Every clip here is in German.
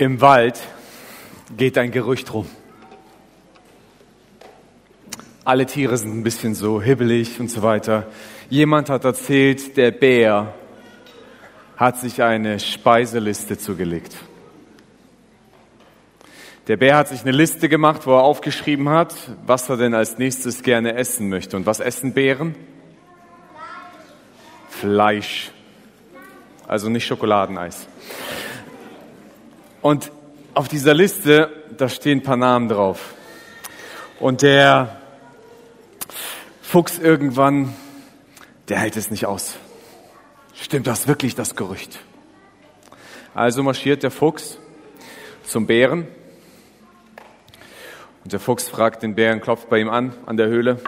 Im Wald geht ein Gerücht rum. Alle Tiere sind ein bisschen so hibbelig und so weiter. Jemand hat erzählt, der Bär hat sich eine Speiseliste zugelegt. Der Bär hat sich eine Liste gemacht, wo er aufgeschrieben hat, was er denn als nächstes gerne essen möchte. Und was essen Bären? Fleisch. Also nicht Schokoladeneis. Und auf dieser Liste, da stehen ein paar Namen drauf. Und der Fuchs irgendwann, der hält es nicht aus. Stimmt das wirklich, das Gerücht? Also marschiert der Fuchs zum Bären. Und der Fuchs fragt den Bären, klopft bei ihm an, an der Höhle.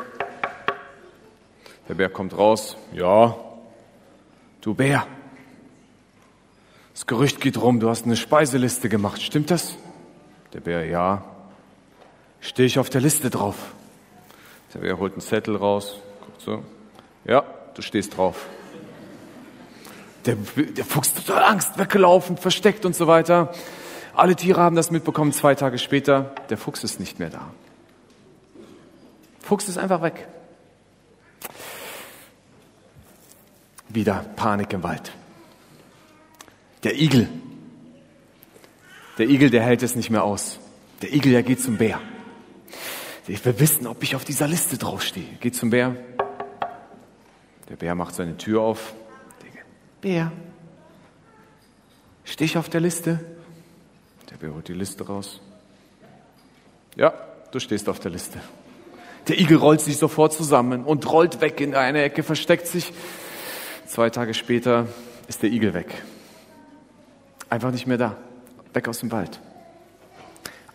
Der Bär kommt raus. Ja, du Bär, das Gerücht geht rum, du hast eine Speiseliste gemacht. Stimmt das? Der Bär, ja. Stehe ich auf der Liste drauf? Der Bär holt einen Zettel raus, guckt so. Ja, du stehst drauf. Der, der Fuchs total Angst, weggelaufen, versteckt und so weiter. Alle Tiere haben das mitbekommen. Zwei Tage später, der Fuchs ist nicht mehr da. Fuchs ist einfach weg. Wieder Panik im Wald. Der Igel. Der Igel, der hält es nicht mehr aus. Der Igel, der geht zum Bär. Ich will wissen, ob ich auf dieser Liste draufstehe. Geht zum Bär. Der Bär macht seine Tür auf. Bär, stehe ich auf der Liste? Der Bär holt die Liste raus. Ja, du stehst auf der Liste. Der Igel rollt sich sofort zusammen und rollt weg in eine Ecke, versteckt sich. Zwei Tage später ist der Igel weg. Einfach nicht mehr da. Weg aus dem Wald.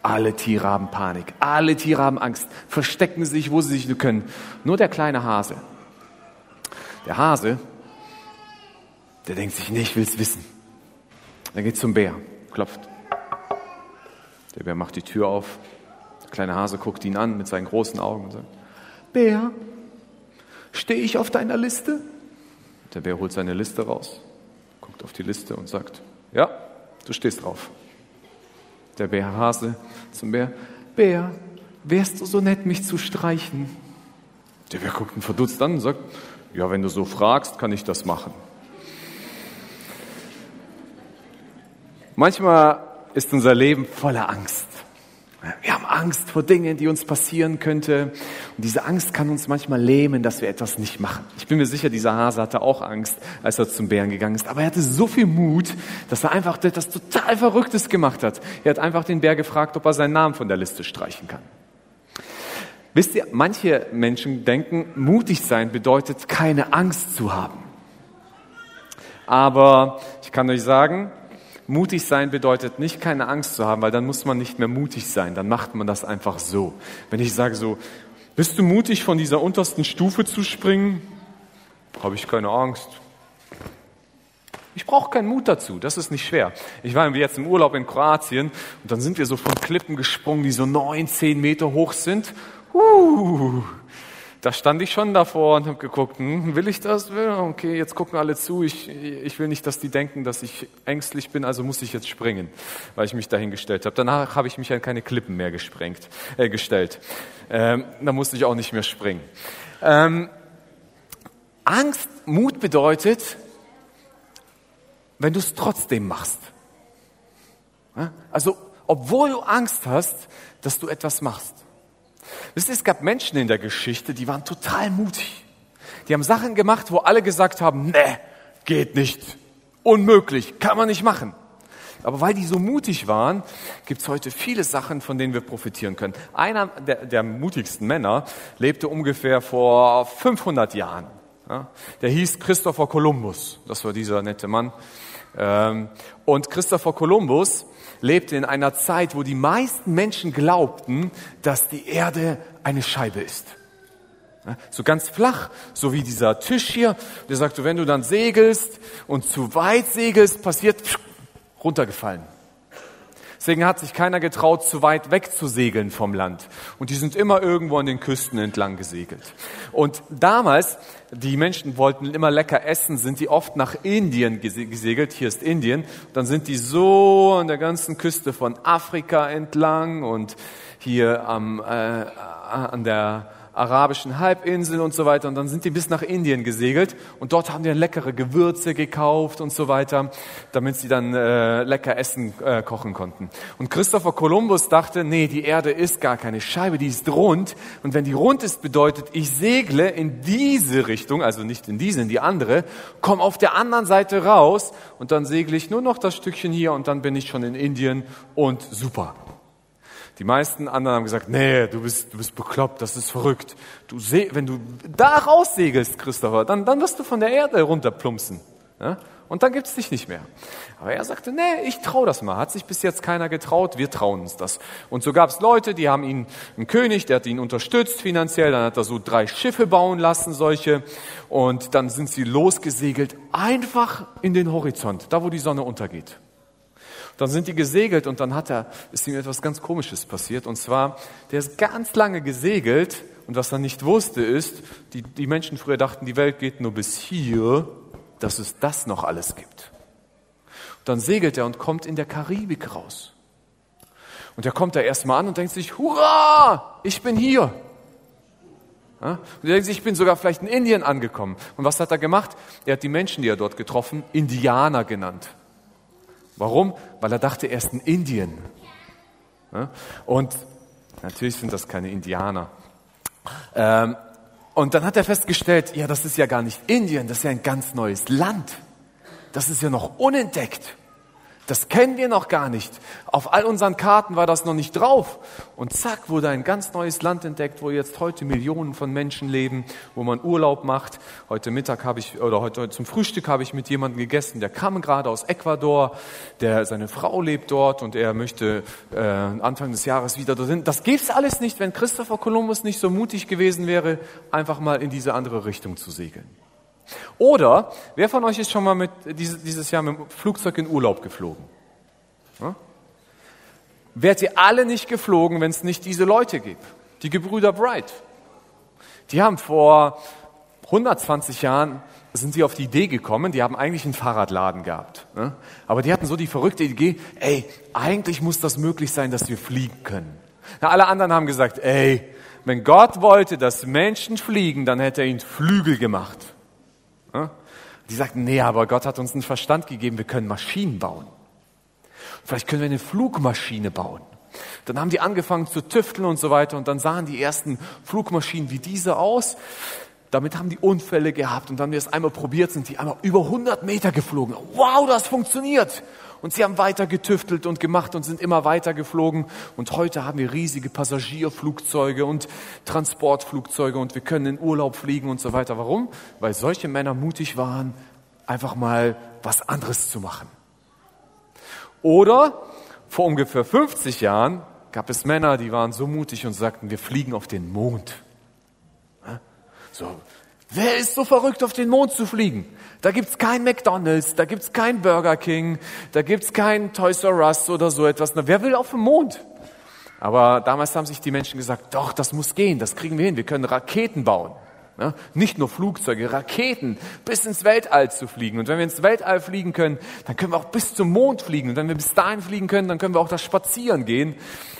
Alle Tiere haben Panik. Alle Tiere haben Angst. Verstecken sich, wo sie sich nur können. Nur der kleine Hase. Der Hase, der denkt sich, nee, ich will's wissen. Dann geht zum Bär, klopft. Der Bär macht die Tür auf. Der kleine Hase guckt ihn an mit seinen großen Augen und sagt, Bär, stehe ich auf deiner Liste? Der Bär holt seine Liste raus, guckt auf die Liste und sagt, ja, Du stehst drauf. Der Bär Hase zum Bär. Bär, wärst du so nett, mich zu streichen? Der Bär guckt ihn verdutzt an und sagt, ja, wenn du so fragst, kann ich das machen. Manchmal ist unser Leben voller Angst. Haben Angst vor Dingen, die uns passieren könnte. Und diese Angst kann uns manchmal lähmen, dass wir etwas nicht machen. Ich bin mir sicher, dieser Hase hatte auch Angst, als er zum Bären gegangen ist. Aber er hatte so viel Mut, dass er einfach etwas total Verrücktes gemacht hat. Er hat einfach den Bär gefragt, ob er seinen Namen von der Liste streichen kann. Wisst ihr, manche Menschen denken, mutig sein bedeutet, keine Angst zu haben. Aber ich kann euch sagen, Mutig sein bedeutet nicht, keine Angst zu haben, weil dann muss man nicht mehr mutig sein. Dann macht man das einfach so. Wenn ich sage so, bist du mutig, von dieser untersten Stufe zu springen? Habe ich keine Angst. Ich brauche keinen Mut dazu, das ist nicht schwer. Ich war jetzt im Urlaub in Kroatien und dann sind wir so von Klippen gesprungen, die so neun, zehn Meter hoch sind. Uh, da stand ich schon davor und habe geguckt, hm, will ich das? Okay, jetzt gucken alle zu. Ich, ich will nicht, dass die denken, dass ich ängstlich bin, also muss ich jetzt springen, weil ich mich dahingestellt habe. Danach habe ich mich an keine Klippen mehr gesprengt, äh, gestellt. Ähm, da musste ich auch nicht mehr springen. Ähm, Angst, Mut bedeutet, wenn du es trotzdem machst. Also, obwohl du Angst hast, dass du etwas machst. Wisst ihr, es gab Menschen in der Geschichte, die waren total mutig. Die haben Sachen gemacht, wo alle gesagt haben, ne, geht nicht, unmöglich, kann man nicht machen. Aber weil die so mutig waren, gibt es heute viele Sachen, von denen wir profitieren können. Einer der, der mutigsten Männer lebte ungefähr vor 500 Jahren. Ja, der hieß Christopher Columbus. Das war dieser nette Mann. Ähm, und Christopher Columbus lebte in einer Zeit, wo die meisten Menschen glaubten, dass die Erde eine Scheibe ist. So ganz flach, so wie dieser Tisch hier. Der sagte, wenn du dann segelst und zu weit segelst, passiert runtergefallen. Deswegen hat sich keiner getraut, zu weit weg zu segeln vom Land. Und die sind immer irgendwo an den Küsten entlang gesegelt. Und damals, die Menschen wollten immer lecker essen, sind die oft nach Indien gesegelt. Hier ist Indien. Dann sind die so an der ganzen Küste von Afrika entlang und hier am, äh, an der arabischen Halbinsel und so weiter. Und dann sind die bis nach Indien gesegelt und dort haben die dann leckere Gewürze gekauft und so weiter, damit sie dann äh, lecker Essen äh, kochen konnten. Und Christopher Columbus dachte, nee, die Erde ist gar keine Scheibe, die ist rund. Und wenn die rund ist, bedeutet, ich segle in diese Richtung, also nicht in diese, in die andere, komme auf der anderen Seite raus und dann segle ich nur noch das Stückchen hier und dann bin ich schon in Indien und super. Die meisten anderen haben gesagt, nee, du bist, du bist bekloppt, das ist verrückt. Du seh, wenn du da raussegelst, Christopher, dann, dann wirst du von der Erde runterplumpsen. Ja? Und dann gibt's dich nicht mehr. Aber er sagte, nee, ich trau das mal. Hat sich bis jetzt keiner getraut, wir trauen uns das. Und so gab's Leute, die haben ihn, einen König, der hat ihn unterstützt finanziell, dann hat er so drei Schiffe bauen lassen, solche. Und dann sind sie losgesegelt, einfach in den Horizont, da wo die Sonne untergeht. Dann sind die gesegelt und dann hat er, ist ihm etwas ganz Komisches passiert. Und zwar, der ist ganz lange gesegelt und was er nicht wusste ist, die, die Menschen früher dachten, die Welt geht nur bis hier, dass es das noch alles gibt. Und dann segelt er und kommt in der Karibik raus. Und er kommt da erstmal an und denkt sich, hurra, ich bin hier. Ja? Und er denkt sich, ich bin sogar vielleicht in Indien angekommen. Und was hat er gemacht? Er hat die Menschen, die er dort getroffen, Indianer genannt. Warum? Weil er dachte, er ist in Indien. Und natürlich sind das keine Indianer. Ähm, und dann hat er festgestellt, ja, das ist ja gar nicht Indien, das ist ja ein ganz neues Land. Das ist ja noch unentdeckt. Das kennen wir noch gar nicht. Auf all unseren Karten war das noch nicht drauf. Und zack, wurde ein ganz neues Land entdeckt, wo jetzt heute Millionen von Menschen leben, wo man Urlaub macht. Heute Mittag habe ich, oder heute zum Frühstück habe ich mit jemandem gegessen, der kam gerade aus Ecuador, der, seine Frau lebt dort und er möchte äh, Anfang des Jahres wieder dorthin. Das gibt's alles nicht, wenn Christopher Columbus nicht so mutig gewesen wäre, einfach mal in diese andere Richtung zu segeln. Oder, wer von euch ist schon mal mit, dieses Jahr mit dem Flugzeug in Urlaub geflogen? Ja? Wärt ihr alle nicht geflogen, wenn es nicht diese Leute gibt? Die Gebrüder Bright. Die haben vor 120 Jahren sind sie auf die Idee gekommen, die haben eigentlich einen Fahrradladen gehabt. Ne? Aber die hatten so die verrückte Idee, ey, eigentlich muss das möglich sein, dass wir fliegen können. Na, alle anderen haben gesagt, ey, wenn Gott wollte, dass Menschen fliegen, dann hätte er ihnen Flügel gemacht. Die sagten, nee, aber Gott hat uns einen Verstand gegeben, wir können Maschinen bauen. Vielleicht können wir eine Flugmaschine bauen. Dann haben die angefangen zu tüfteln und so weiter und dann sahen die ersten Flugmaschinen wie diese aus. Damit haben die Unfälle gehabt und dann haben wir es einmal probiert, sind die einmal über 100 Meter geflogen. Wow, das funktioniert! Und sie haben weiter getüftelt und gemacht und sind immer weiter geflogen. Und heute haben wir riesige Passagierflugzeuge und Transportflugzeuge und wir können in Urlaub fliegen und so weiter. Warum? Weil solche Männer mutig waren, einfach mal was anderes zu machen. Oder vor ungefähr 50 Jahren gab es Männer, die waren so mutig und sagten, wir fliegen auf den Mond. So, wer ist so verrückt, auf den Mond zu fliegen? Da gibt's kein McDonald's, da gibt's kein Burger King, da gibt's kein Toys R Us oder so etwas. Na, wer will auf den Mond? Aber damals haben sich die Menschen gesagt, doch, das muss gehen, das kriegen wir hin, wir können Raketen bauen. Ja, nicht nur Flugzeuge, Raketen, bis ins Weltall zu fliegen. Und wenn wir ins Weltall fliegen können, dann können wir auch bis zum Mond fliegen. Und wenn wir bis dahin fliegen können, dann können wir auch das Spazieren gehen.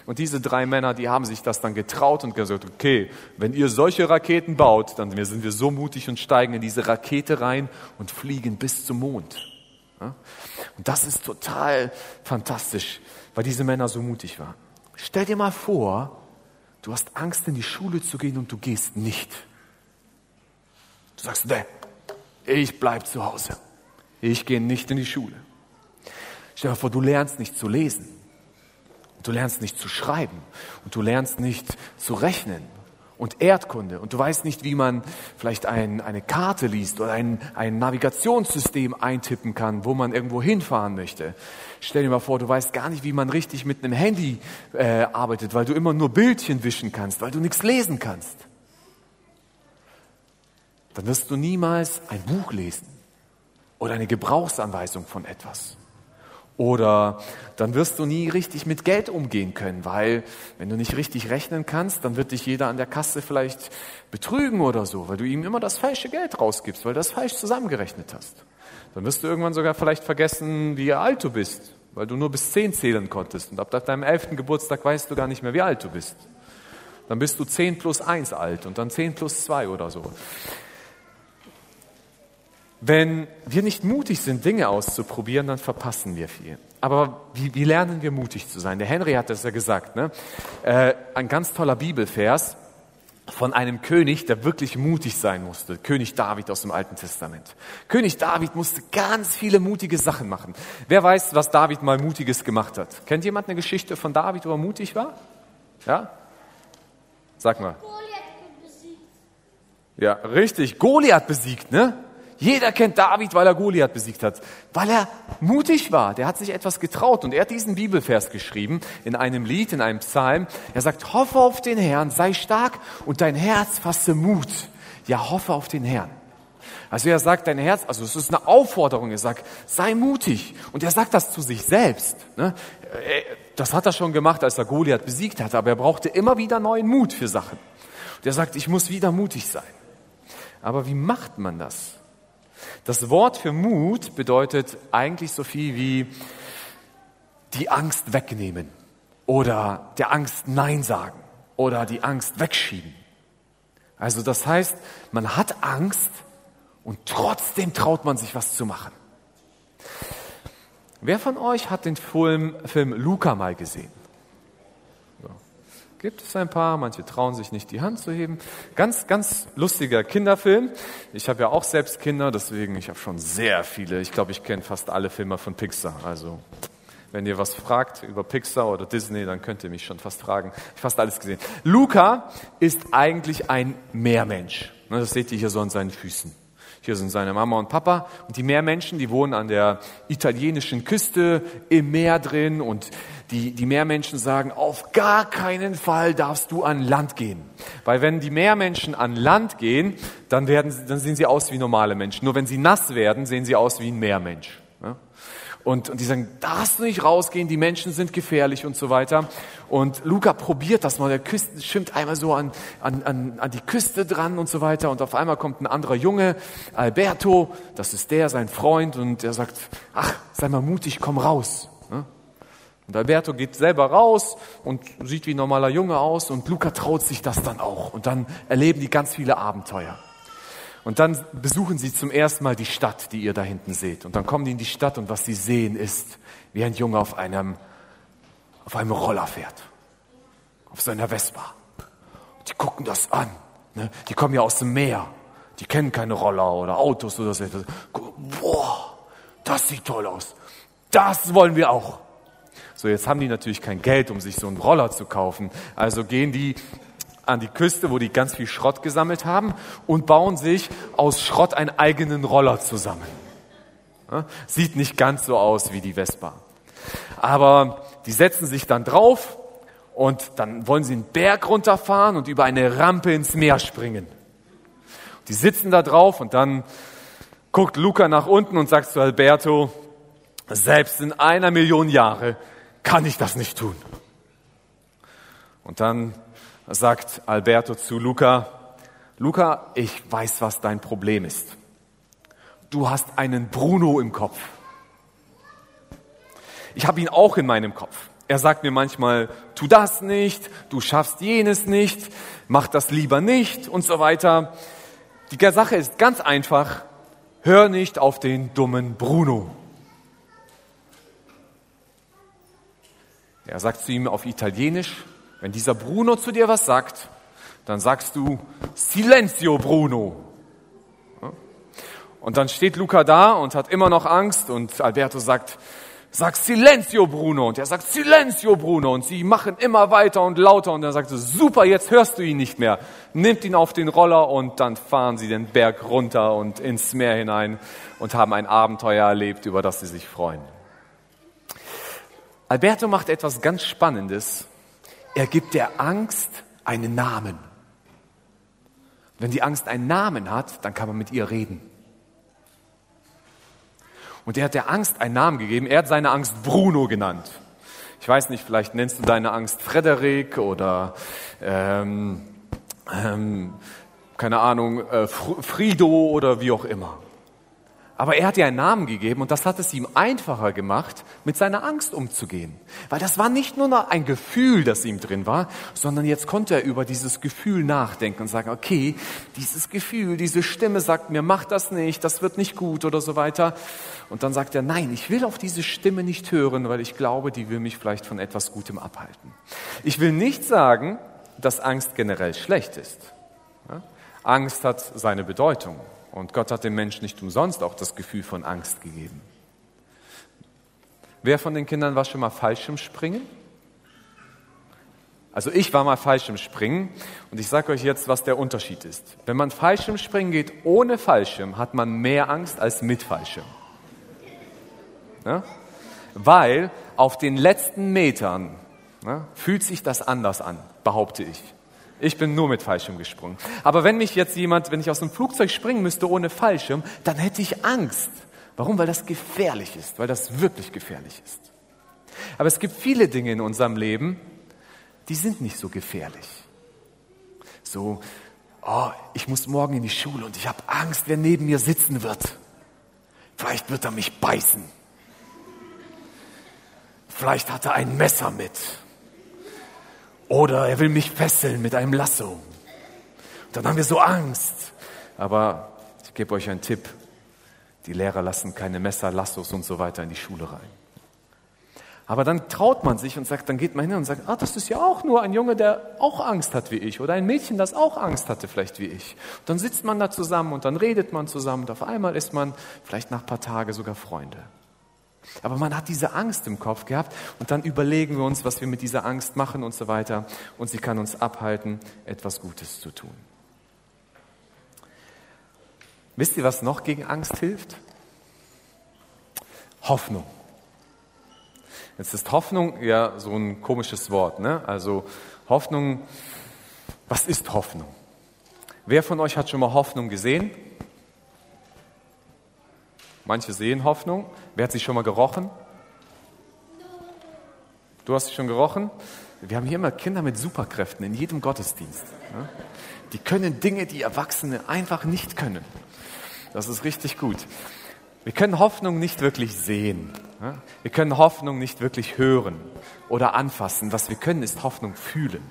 Und diese drei Männer, die haben sich das dann getraut und gesagt, okay, wenn ihr solche Raketen baut, dann sind wir so mutig und steigen in diese Rakete rein und fliegen bis zum Mond. Ja? Und das ist total fantastisch, weil diese Männer so mutig waren. Stell dir mal vor, du hast Angst, in die Schule zu gehen und du gehst nicht. Du sagst, nee, ich bleib zu Hause. Ich gehe nicht in die Schule. Stell dir vor, du lernst nicht zu lesen. Du lernst nicht zu schreiben und du lernst nicht zu rechnen und Erdkunde und du weißt nicht, wie man vielleicht ein, eine Karte liest oder ein, ein Navigationssystem eintippen kann, wo man irgendwo hinfahren möchte. Stell dir mal vor, du weißt gar nicht, wie man richtig mit einem Handy äh, arbeitet, weil du immer nur Bildchen wischen kannst, weil du nichts lesen kannst. Dann wirst du niemals ein Buch lesen oder eine Gebrauchsanweisung von etwas. Oder dann wirst du nie richtig mit Geld umgehen können, weil wenn du nicht richtig rechnen kannst, dann wird dich jeder an der Kasse vielleicht betrügen oder so, weil du ihm immer das falsche Geld rausgibst, weil du das falsch zusammengerechnet hast. Dann wirst du irgendwann sogar vielleicht vergessen, wie alt du bist, weil du nur bis zehn zählen konntest. Und ab deinem elften Geburtstag weißt du gar nicht mehr, wie alt du bist. Dann bist du zehn plus eins alt und dann zehn plus zwei oder so. Wenn wir nicht mutig sind, Dinge auszuprobieren, dann verpassen wir viel. Aber wie, wie lernen wir mutig zu sein? Der Henry hat das ja gesagt. Ne? Äh, ein ganz toller Bibelvers von einem König, der wirklich mutig sein musste. König David aus dem Alten Testament. König David musste ganz viele mutige Sachen machen. Wer weiß, was David mal Mutiges gemacht hat? Kennt jemand eine Geschichte von David, wo er mutig war? Ja? Sag mal. Ja, richtig. Goliath besiegt, ne? Jeder kennt David, weil er Goliath besiegt hat, weil er mutig war. Der hat sich etwas getraut und er hat diesen Bibelvers geschrieben in einem Lied, in einem Psalm. Er sagt, hoffe auf den Herrn, sei stark und dein Herz fasse Mut. Ja, hoffe auf den Herrn. Also er sagt, dein Herz, also es ist eine Aufforderung, er sagt, sei mutig. Und er sagt das zu sich selbst. Ne? Das hat er schon gemacht, als er Goliath besiegt hat, aber er brauchte immer wieder neuen Mut für Sachen. Und er sagt, ich muss wieder mutig sein. Aber wie macht man das? Das Wort für Mut bedeutet eigentlich so viel wie die Angst wegnehmen oder der Angst Nein sagen oder die Angst wegschieben. Also das heißt, man hat Angst und trotzdem traut man sich was zu machen. Wer von euch hat den Film, Film Luca mal gesehen? Gibt es ein paar, manche trauen sich nicht die Hand zu heben. Ganz, ganz lustiger Kinderfilm. Ich habe ja auch selbst Kinder, deswegen ich habe schon sehr viele. Ich glaube, ich kenne fast alle Filme von Pixar. Also wenn ihr was fragt über Pixar oder Disney, dann könnt ihr mich schon fast fragen. Ich habe fast alles gesehen. Luca ist eigentlich ein Meermensch. Ne, das seht ihr hier so an seinen Füßen. Hier sind seine Mama und Papa und die Meermenschen, die wohnen an der italienischen Küste im Meer drin und die, die Meermenschen sagen, auf gar keinen Fall darfst du an Land gehen. Weil wenn die Meermenschen an Land gehen, dann, werden, dann sehen sie aus wie normale Menschen. Nur wenn sie nass werden, sehen sie aus wie ein Meermensch. Und, und die sagen, darfst du nicht rausgehen, die Menschen sind gefährlich und so weiter. Und Luca probiert das mal, der Küste, schwimmt einmal so an, an, an, an die Küste dran und so weiter. Und auf einmal kommt ein anderer Junge, Alberto, das ist der, sein Freund, und er sagt, ach, sei mal mutig, komm raus. Und Alberto geht selber raus und sieht wie ein normaler Junge aus und Luca traut sich das dann auch. Und dann erleben die ganz viele Abenteuer. Und dann besuchen sie zum ersten Mal die Stadt, die ihr da hinten seht. Und dann kommen die in die Stadt und was sie sehen ist, wie ein Junge auf einem, auf einem Roller fährt. Auf seiner Vespa. Die gucken das an. Ne? Die kommen ja aus dem Meer. Die kennen keine Roller oder Autos oder so. Boah, das sieht toll aus. Das wollen wir auch. So, jetzt haben die natürlich kein Geld, um sich so einen Roller zu kaufen. Also gehen die an die Küste, wo die ganz viel Schrott gesammelt haben und bauen sich aus Schrott einen eigenen Roller zusammen. Sieht nicht ganz so aus wie die Vespa. Aber die setzen sich dann drauf und dann wollen sie einen Berg runterfahren und über eine Rampe ins Meer springen. Die sitzen da drauf und dann guckt Luca nach unten und sagt zu Alberto, selbst in einer Million Jahre kann ich das nicht tun. Und dann sagt Alberto zu Luca, Luca, ich weiß, was dein Problem ist. Du hast einen Bruno im Kopf. Ich habe ihn auch in meinem Kopf. Er sagt mir manchmal, tu das nicht, du schaffst jenes nicht, mach das lieber nicht und so weiter. Die Sache ist ganz einfach, hör nicht auf den dummen Bruno. Er sagt zu ihm auf Italienisch, wenn dieser Bruno zu dir was sagt, dann sagst du Silenzio Bruno. Und dann steht Luca da und hat immer noch Angst und Alberto sagt, sag Silenzio Bruno. Und er sagt Silenzio Bruno. Und sie machen immer weiter und lauter und er sagt, super, jetzt hörst du ihn nicht mehr. Nimmt ihn auf den Roller und dann fahren sie den Berg runter und ins Meer hinein und haben ein Abenteuer erlebt, über das sie sich freuen. Alberto macht etwas ganz Spannendes. Er gibt der Angst einen Namen. Wenn die Angst einen Namen hat, dann kann man mit ihr reden. Und er hat der Angst einen Namen gegeben. Er hat seine Angst Bruno genannt. Ich weiß nicht, vielleicht nennst du deine Angst Frederik oder ähm, ähm, keine Ahnung, äh, Frido oder wie auch immer. Aber er hat ihr einen Namen gegeben und das hat es ihm einfacher gemacht, mit seiner Angst umzugehen. Weil das war nicht nur noch ein Gefühl, das ihm drin war, sondern jetzt konnte er über dieses Gefühl nachdenken und sagen, okay, dieses Gefühl, diese Stimme sagt mir, mach das nicht, das wird nicht gut oder so weiter. Und dann sagt er, nein, ich will auf diese Stimme nicht hören, weil ich glaube, die will mich vielleicht von etwas Gutem abhalten. Ich will nicht sagen, dass Angst generell schlecht ist. Angst hat seine Bedeutung. Und Gott hat dem Menschen nicht umsonst auch das Gefühl von Angst gegeben. Wer von den Kindern war schon mal Fallschirmspringen? Also ich war mal Fallschirmspringen und ich sage euch jetzt, was der Unterschied ist. Wenn man Fallschirmspringen geht ohne Fallschirm, hat man mehr Angst als mit Fallschirm. Ja? Weil auf den letzten Metern ja, fühlt sich das anders an, behaupte ich. Ich bin nur mit Fallschirm gesprungen. Aber wenn mich jetzt jemand, wenn ich aus dem Flugzeug springen müsste ohne Fallschirm, dann hätte ich Angst. Warum? Weil das gefährlich ist, weil das wirklich gefährlich ist. Aber es gibt viele Dinge in unserem Leben, die sind nicht so gefährlich. So, oh, ich muss morgen in die Schule und ich habe Angst, wer neben mir sitzen wird. Vielleicht wird er mich beißen. Vielleicht hat er ein Messer mit. Oder er will mich fesseln mit einem Lasso. Und dann haben wir so Angst. Aber ich gebe euch einen Tipp. Die Lehrer lassen keine Messer, Lassos und so weiter in die Schule rein. Aber dann traut man sich und sagt, dann geht man hin und sagt, ah, das ist ja auch nur ein Junge, der auch Angst hat wie ich oder ein Mädchen, das auch Angst hatte vielleicht wie ich. Und dann sitzt man da zusammen und dann redet man zusammen und auf einmal ist man vielleicht nach ein paar Tagen sogar Freunde. Aber man hat diese Angst im Kopf gehabt und dann überlegen wir uns, was wir mit dieser Angst machen und so weiter. Und sie kann uns abhalten, etwas Gutes zu tun. Wisst ihr, was noch gegen Angst hilft? Hoffnung. Jetzt ist Hoffnung ja so ein komisches Wort. Ne? Also Hoffnung, was ist Hoffnung? Wer von euch hat schon mal Hoffnung gesehen? Manche sehen Hoffnung. Wer hat sie schon mal gerochen? Du hast sie schon gerochen? Wir haben hier immer Kinder mit Superkräften in jedem Gottesdienst. Die können Dinge, die Erwachsene einfach nicht können. Das ist richtig gut. Wir können Hoffnung nicht wirklich sehen. Wir können Hoffnung nicht wirklich hören oder anfassen. Was wir können, ist Hoffnung fühlen.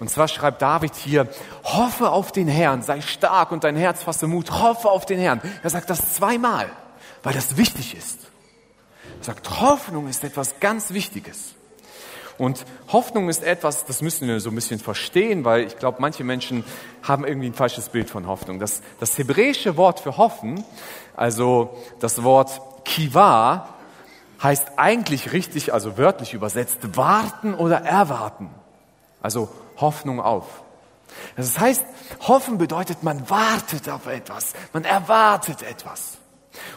Und zwar schreibt David hier, hoffe auf den Herrn, sei stark und dein Herz fasse Mut, hoffe auf den Herrn. Er sagt das zweimal, weil das wichtig ist. Er sagt, Hoffnung ist etwas ganz Wichtiges. Und Hoffnung ist etwas, das müssen wir so ein bisschen verstehen, weil ich glaube, manche Menschen haben irgendwie ein falsches Bild von Hoffnung. Das, das hebräische Wort für hoffen, also das Wort kiva, heißt eigentlich richtig, also wörtlich übersetzt, warten oder erwarten. Also Hoffnung auf. Das heißt, hoffen bedeutet, man wartet auf etwas, man erwartet etwas.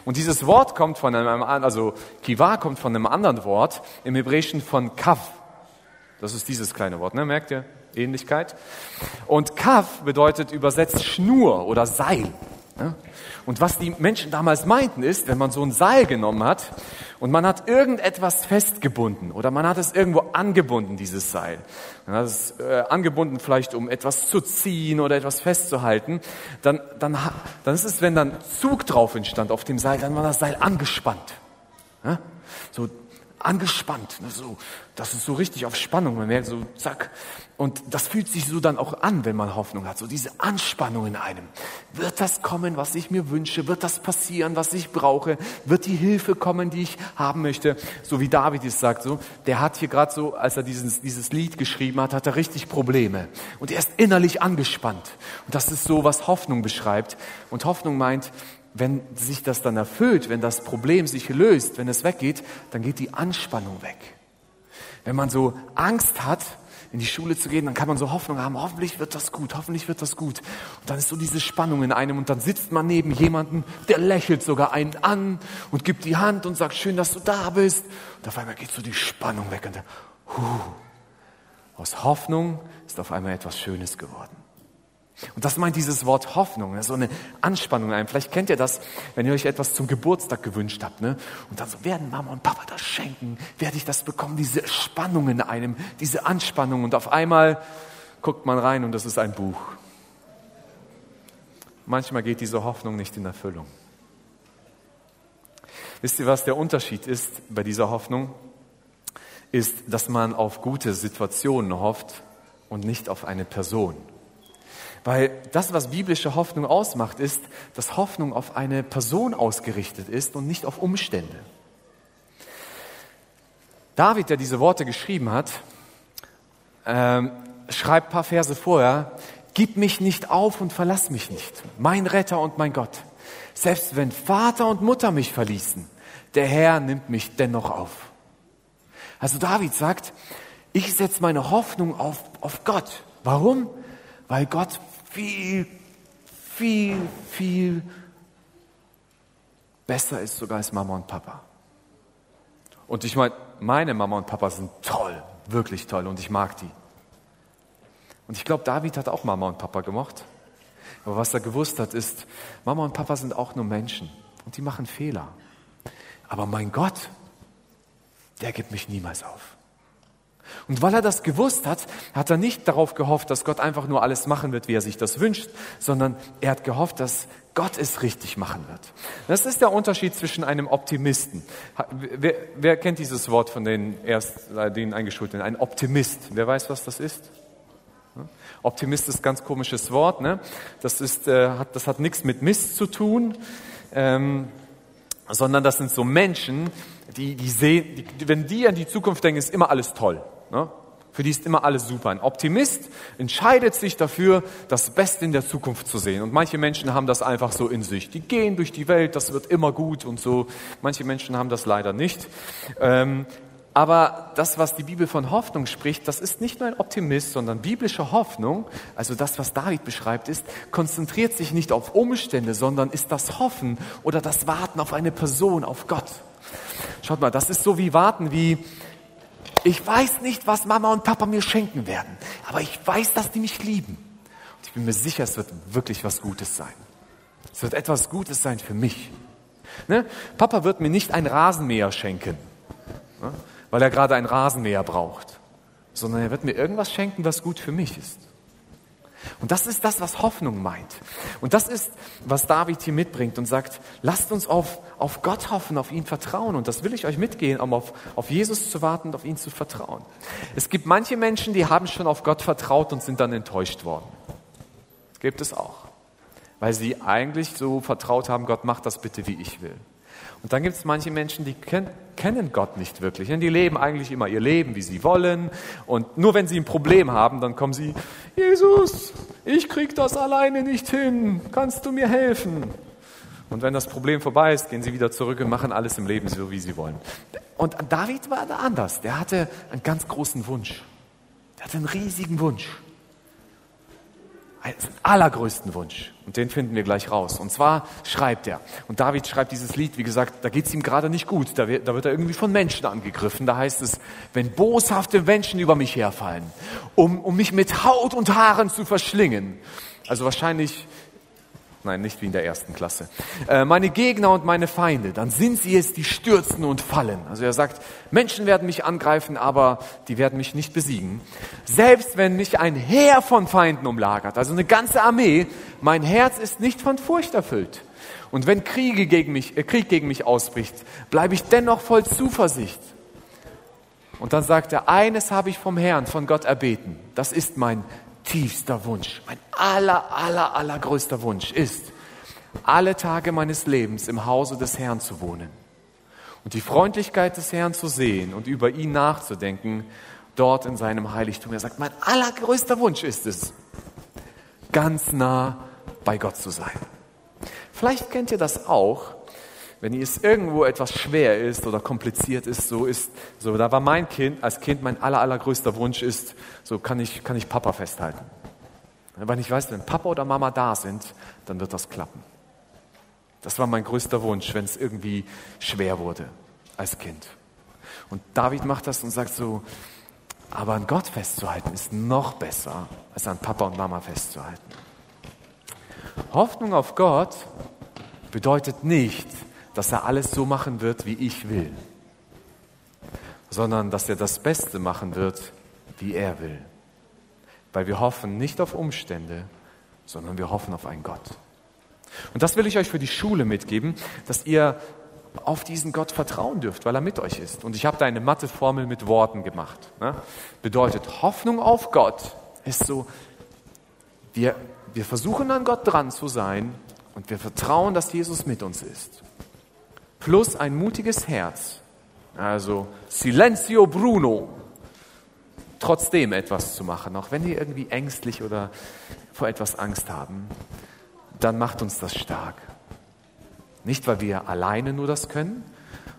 Und dieses Wort kommt von einem, also Kiva kommt von einem anderen Wort, im Hebräischen von Kav. Das ist dieses kleine Wort, ne? merkt ihr? Ähnlichkeit. Und Kav bedeutet übersetzt Schnur oder Seil. Und was die Menschen damals meinten ist, wenn man so ein Seil genommen hat und man hat irgendetwas festgebunden oder man hat es irgendwo angebunden, dieses Seil. Man hat es äh, angebunden vielleicht, um etwas zu ziehen oder etwas festzuhalten. Dann, dann, dann ist es, wenn dann Zug drauf entstand auf dem Seil, dann war das Seil angespannt. So angespannt, ne, so, das ist so richtig auf Spannung, man merkt so, zack. Und das fühlt sich so dann auch an, wenn man Hoffnung hat, so diese Anspannung in einem. Wird das kommen, was ich mir wünsche? Wird das passieren, was ich brauche? Wird die Hilfe kommen, die ich haben möchte? So wie David es sagt, so, der hat hier gerade so, als er dieses, dieses Lied geschrieben hat, hat er richtig Probleme. Und er ist innerlich angespannt. Und das ist so, was Hoffnung beschreibt. Und Hoffnung meint, wenn sich das dann erfüllt, wenn das Problem sich löst, wenn es weggeht, dann geht die Anspannung weg. Wenn man so Angst hat, in die Schule zu gehen, dann kann man so Hoffnung haben, hoffentlich wird das gut, hoffentlich wird das gut. Und dann ist so diese Spannung in einem und dann sitzt man neben jemanden, der lächelt sogar einen an und gibt die Hand und sagt, schön, dass du da bist. Und auf einmal geht so die Spannung weg und dann, huh, aus Hoffnung ist auf einmal etwas Schönes geworden. Und das meint dieses Wort Hoffnung, so eine Anspannung ein. Vielleicht kennt ihr das, wenn ihr euch etwas zum Geburtstag gewünscht habt, ne? Und dann so, werden Mama und Papa das schenken? Werde ich das bekommen? Diese Spannung in einem, diese Anspannung. Und auf einmal guckt man rein und das ist ein Buch. Manchmal geht diese Hoffnung nicht in Erfüllung. Wisst ihr, was der Unterschied ist bei dieser Hoffnung? Ist, dass man auf gute Situationen hofft und nicht auf eine Person. Weil das, was biblische Hoffnung ausmacht, ist, dass Hoffnung auf eine Person ausgerichtet ist und nicht auf Umstände. David, der diese Worte geschrieben hat, ähm, schreibt ein paar Verse vorher, Gib mich nicht auf und verlass mich nicht, mein Retter und mein Gott. Selbst wenn Vater und Mutter mich verließen, der Herr nimmt mich dennoch auf. Also David sagt, ich setze meine Hoffnung auf, auf Gott. Warum? Weil Gott viel, viel, viel besser ist sogar als Mama und Papa. Und ich meine, meine Mama und Papa sind toll, wirklich toll und ich mag die. Und ich glaube, David hat auch Mama und Papa gemocht. Aber was er gewusst hat, ist, Mama und Papa sind auch nur Menschen und die machen Fehler. Aber mein Gott, der gibt mich niemals auf. Und weil er das gewusst hat, hat er nicht darauf gehofft, dass Gott einfach nur alles machen wird, wie er sich das wünscht, sondern er hat gehofft, dass Gott es richtig machen wird. Das ist der Unterschied zwischen einem Optimisten. Wer, wer kennt dieses Wort von den erst, den Eingeschulten? Ein Optimist. Wer weiß, was das ist? Optimist ist ganz komisches Wort. Ne? Das, ist, äh, hat, das hat nichts mit Mist zu tun, ähm, sondern das sind so Menschen, die, die sehen, die, wenn die an die Zukunft denken, ist immer alles toll. Ne? Für die ist immer alles super. Ein Optimist entscheidet sich dafür, das Beste in der Zukunft zu sehen. Und manche Menschen haben das einfach so in sich. Die gehen durch die Welt, das wird immer gut und so. Manche Menschen haben das leider nicht. Ähm, aber das, was die Bibel von Hoffnung spricht, das ist nicht nur ein Optimist, sondern biblische Hoffnung, also das, was David beschreibt, ist, konzentriert sich nicht auf Umstände, sondern ist das Hoffen oder das Warten auf eine Person, auf Gott. Schaut mal, das ist so wie Warten, wie ich weiß nicht, was Mama und Papa mir schenken werden, aber ich weiß, dass die mich lieben. Und ich bin mir sicher, es wird wirklich was Gutes sein. Es wird etwas Gutes sein für mich. Ne? Papa wird mir nicht ein Rasenmäher schenken. Ne? weil er gerade einen Rasenmäher braucht, sondern er wird mir irgendwas schenken, was gut für mich ist. Und das ist das, was Hoffnung meint. Und das ist, was David hier mitbringt und sagt, lasst uns auf, auf Gott hoffen, auf ihn vertrauen. Und das will ich euch mitgehen, um auf, auf Jesus zu warten und auf ihn zu vertrauen. Es gibt manche Menschen, die haben schon auf Gott vertraut und sind dann enttäuscht worden. Das gibt es auch. Weil sie eigentlich so vertraut haben, Gott macht das bitte, wie ich will. Und dann gibt es manche Menschen, die ken kennen Gott nicht wirklich. Die leben eigentlich immer ihr Leben, wie sie wollen. Und nur wenn sie ein Problem haben, dann kommen sie, Jesus, ich krieg das alleine nicht hin. Kannst du mir helfen? Und wenn das Problem vorbei ist, gehen sie wieder zurück und machen alles im Leben so, wie sie wollen. Und David war da anders. Der hatte einen ganz großen Wunsch. Der hatte einen riesigen Wunsch allergrößten Wunsch. Und den finden wir gleich raus. Und zwar schreibt er. Und David schreibt dieses Lied, wie gesagt, da geht es ihm gerade nicht gut. Da wird, da wird er irgendwie von Menschen angegriffen. Da heißt es, wenn boshafte Menschen über mich herfallen, um, um mich mit Haut und Haaren zu verschlingen. Also wahrscheinlich Nein, nicht wie in der ersten Klasse. Äh, meine Gegner und meine Feinde, dann sind sie es, die stürzen und fallen. Also er sagt, Menschen werden mich angreifen, aber die werden mich nicht besiegen. Selbst wenn mich ein Heer von Feinden umlagert, also eine ganze Armee, mein Herz ist nicht von Furcht erfüllt. Und wenn Kriege gegen mich, äh, Krieg gegen mich ausbricht, bleibe ich dennoch voll Zuversicht. Und dann sagt er, eines habe ich vom Herrn, von Gott erbeten. Das ist mein tiefster Wunsch, mein aller, aller, allergrößter Wunsch ist, alle Tage meines Lebens im Hause des Herrn zu wohnen und die Freundlichkeit des Herrn zu sehen und über ihn nachzudenken, dort in seinem Heiligtum. Er sagt, mein allergrößter Wunsch ist es, ganz nah bei Gott zu sein. Vielleicht kennt ihr das auch, wenn es irgendwo etwas schwer ist oder kompliziert ist, so ist, so, da war mein Kind, als Kind mein aller, allergrößter Wunsch ist, so kann ich, kann ich Papa festhalten. Wenn ich weiß, wenn Papa oder Mama da sind, dann wird das klappen. Das war mein größter Wunsch, wenn es irgendwie schwer wurde als Kind. Und David macht das und sagt so, aber an Gott festzuhalten ist noch besser, als an Papa und Mama festzuhalten. Hoffnung auf Gott bedeutet nicht, dass er alles so machen wird, wie ich will, sondern dass er das Beste machen wird, wie er will. Weil wir hoffen nicht auf Umstände, sondern wir hoffen auf einen Gott. Und das will ich euch für die Schule mitgeben, dass ihr auf diesen Gott vertrauen dürft, weil er mit euch ist. Und ich habe da eine Matheformel mit Worten gemacht. Ne? Bedeutet, Hoffnung auf Gott ist so, wir, wir versuchen an Gott dran zu sein und wir vertrauen, dass Jesus mit uns ist. Plus ein mutiges Herz. Also Silenzio Bruno. Trotzdem etwas zu machen, auch wenn wir irgendwie ängstlich oder vor etwas Angst haben, dann macht uns das stark. Nicht, weil wir alleine nur das können,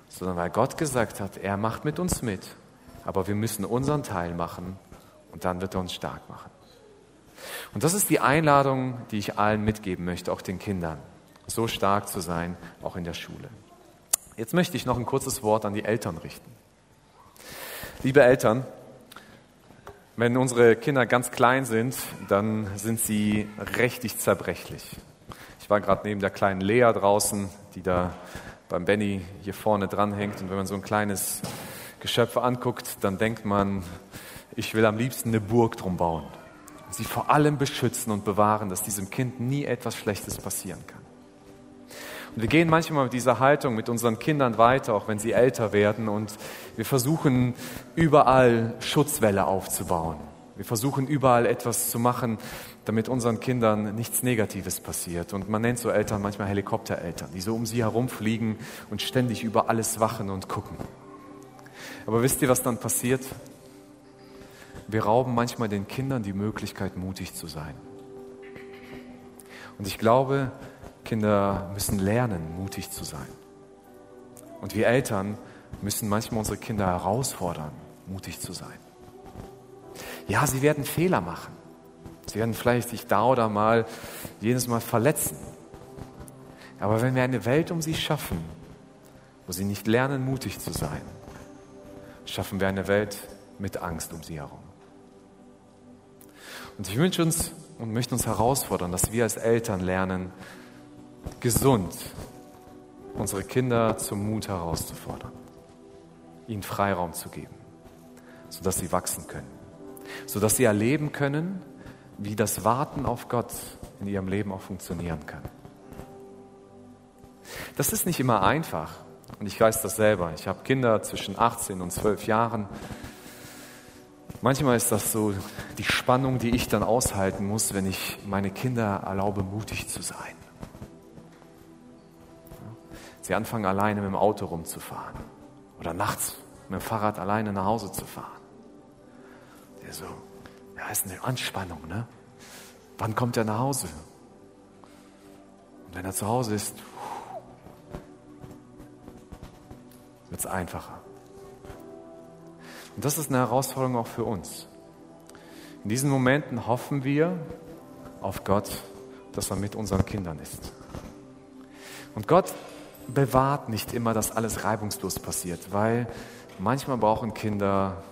sondern weil Gott gesagt hat, er macht mit uns mit. Aber wir müssen unseren Teil machen und dann wird er uns stark machen. Und das ist die Einladung, die ich allen mitgeben möchte, auch den Kindern, so stark zu sein, auch in der Schule. Jetzt möchte ich noch ein kurzes Wort an die Eltern richten. Liebe Eltern, wenn unsere Kinder ganz klein sind, dann sind sie richtig zerbrechlich. Ich war gerade neben der kleinen Lea draußen, die da beim Benny hier vorne dranhängt. Und wenn man so ein kleines Geschöpf anguckt, dann denkt man, ich will am liebsten eine Burg drum bauen. Sie vor allem beschützen und bewahren, dass diesem Kind nie etwas Schlechtes passieren kann. Wir gehen manchmal mit dieser Haltung mit unseren Kindern weiter, auch wenn sie älter werden. Und wir versuchen überall Schutzwelle aufzubauen. Wir versuchen überall etwas zu machen, damit unseren Kindern nichts Negatives passiert. Und man nennt so Eltern manchmal Helikoptereltern, die so um sie herumfliegen und ständig über alles wachen und gucken. Aber wisst ihr, was dann passiert? Wir rauben manchmal den Kindern die Möglichkeit, mutig zu sein. Und ich glaube, Kinder müssen lernen, mutig zu sein. Und wir Eltern müssen manchmal unsere Kinder herausfordern, mutig zu sein. Ja, sie werden Fehler machen. Sie werden vielleicht sich da oder mal jedes Mal verletzen. Aber wenn wir eine Welt um sie schaffen, wo sie nicht lernen, mutig zu sein, schaffen wir eine Welt mit Angst um sie herum. Und ich wünsche uns und möchte uns herausfordern, dass wir als Eltern lernen, gesund unsere Kinder zum Mut herauszufordern, ihnen Freiraum zu geben, sodass sie wachsen können, sodass sie erleben können, wie das Warten auf Gott in ihrem Leben auch funktionieren kann. Das ist nicht immer einfach und ich weiß das selber. Ich habe Kinder zwischen 18 und 12 Jahren. Manchmal ist das so die Spannung, die ich dann aushalten muss, wenn ich meine Kinder erlaube, mutig zu sein. Sie anfangen alleine mit dem Auto rumzufahren oder nachts mit dem Fahrrad alleine nach Hause zu fahren. Der so, ja, ist eine Anspannung, ne? Wann kommt er nach Hause? Und wenn er zu Hause ist, wird es einfacher. Und das ist eine Herausforderung auch für uns. In diesen Momenten hoffen wir auf Gott, dass er mit unseren Kindern ist. Und Gott bewahrt nicht immer, dass alles reibungslos passiert, weil manchmal brauchen Kinder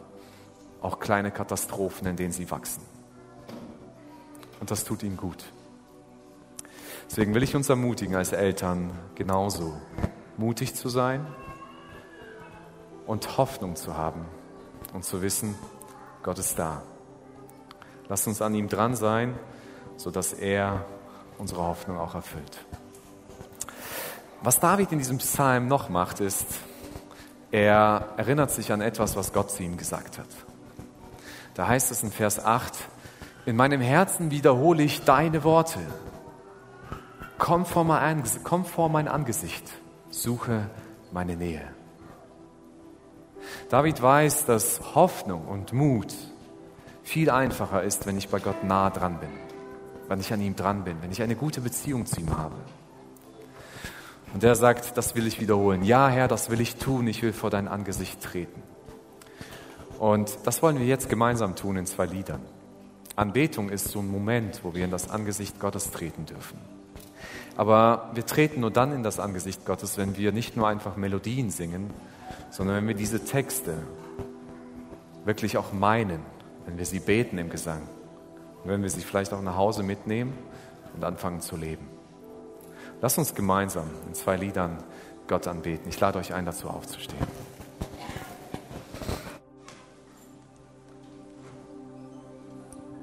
auch kleine Katastrophen, in denen sie wachsen. Und das tut ihnen gut. Deswegen will ich uns ermutigen, als Eltern genauso mutig zu sein und Hoffnung zu haben und zu wissen, Gott ist da. Lasst uns an ihm dran sein, sodass er unsere Hoffnung auch erfüllt. Was David in diesem Psalm noch macht, ist, er erinnert sich an etwas, was Gott zu ihm gesagt hat. Da heißt es in Vers 8, in meinem Herzen wiederhole ich deine Worte. Komm vor mein, komm vor mein Angesicht, suche meine Nähe. David weiß, dass Hoffnung und Mut viel einfacher ist, wenn ich bei Gott nah dran bin, wenn ich an ihm dran bin, wenn ich eine gute Beziehung zu ihm habe. Und er sagt, das will ich wiederholen. Ja, Herr, das will ich tun. Ich will vor dein Angesicht treten. Und das wollen wir jetzt gemeinsam tun in zwei Liedern. Anbetung ist so ein Moment, wo wir in das Angesicht Gottes treten dürfen. Aber wir treten nur dann in das Angesicht Gottes, wenn wir nicht nur einfach Melodien singen, sondern wenn wir diese Texte wirklich auch meinen, wenn wir sie beten im Gesang, und wenn wir sie vielleicht auch nach Hause mitnehmen und anfangen zu leben. Lass uns gemeinsam in zwei Liedern Gott anbeten. Ich lade euch ein, dazu aufzustehen.